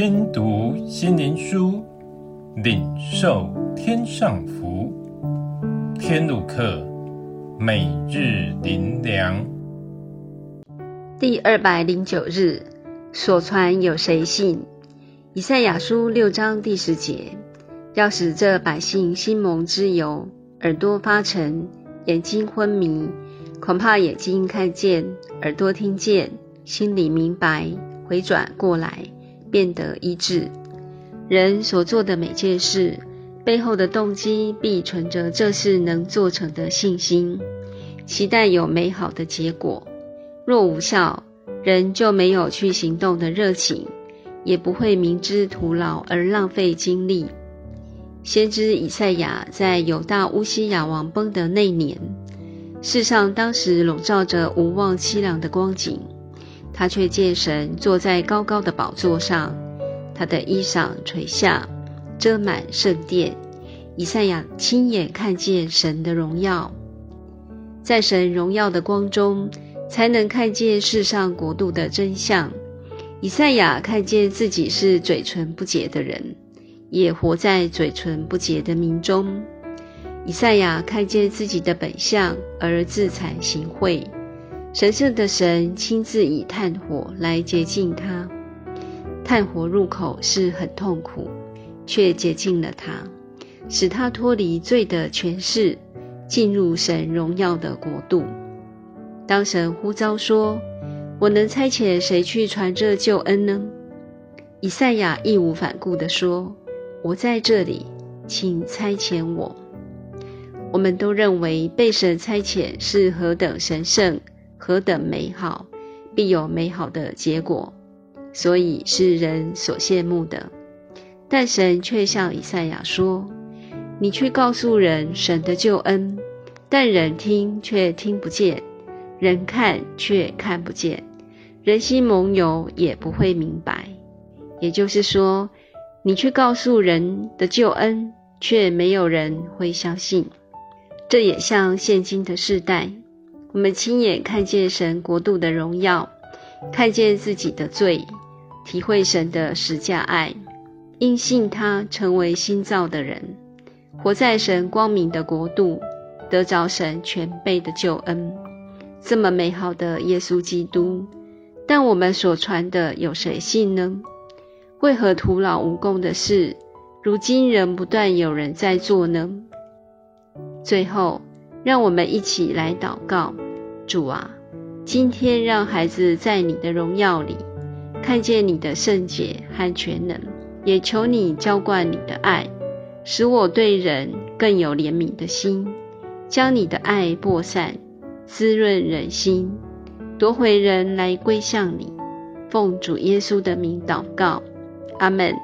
听读心灵书，领受天上福。天路客，每日灵粮。第二百零九日，所传有谁信？以赛亚书六章第十节，要使这百姓心蒙脂油，耳朵发沉，眼睛昏迷，恐怕眼睛看见，耳朵听见，心里明白，回转过来，变得一致。人所做的每件事，背后的动机必存着这事能做成的信心，期待有美好的结果。若无效，人就没有去行动的热情，也不会明知徒劳而浪费精力。先知以赛亚在犹大乌西雅王崩的那年，世上当时笼罩着无望凄凉的光景。他却见神坐在高高的宝座上，他的衣裳垂下，遮满圣殿。以赛亚亲眼看见神的荣耀，在神荣耀的光中，才能看见世上国度的真相。以赛亚看见自己是嘴唇不洁的人，也活在嘴唇不洁的民中。以赛亚看见自己的本相，而自惭形秽。神圣的神亲自以炭火来洁净他，炭火入口是很痛苦，却洁净了他，使他脱离罪的权势，进入神荣耀的国度。当神呼召说：“我能差遣谁去传这救恩呢？”以赛亚义无反顾地说：“我在这里，请差遣我。”我们都认为被神差遣是何等神圣。何等美好，必有美好的结果，所以是人所羡慕的。但神却向以赛亚说：“你去告诉人神的救恩，但人听却听不见，人看却看不见，人心蒙油也不会明白。也就是说，你去告诉人的救恩，却没有人会相信。这也像现今的世代。”我们亲眼看见神国度的荣耀，看见自己的罪，体会神的十架爱，因信他成为新造的人，活在神光明的国度，得着神全备的救恩。这么美好的耶稣基督，但我们所传的有谁信呢？为何徒劳无功的事，如今仍不断有人在做呢？最后。让我们一起来祷告，主啊，今天让孩子在你的荣耀里看见你的圣洁和全能，也求你浇灌你的爱，使我对人更有怜悯的心，将你的爱播散，滋润人心，夺回人来归向你。奉主耶稣的名祷告，阿门。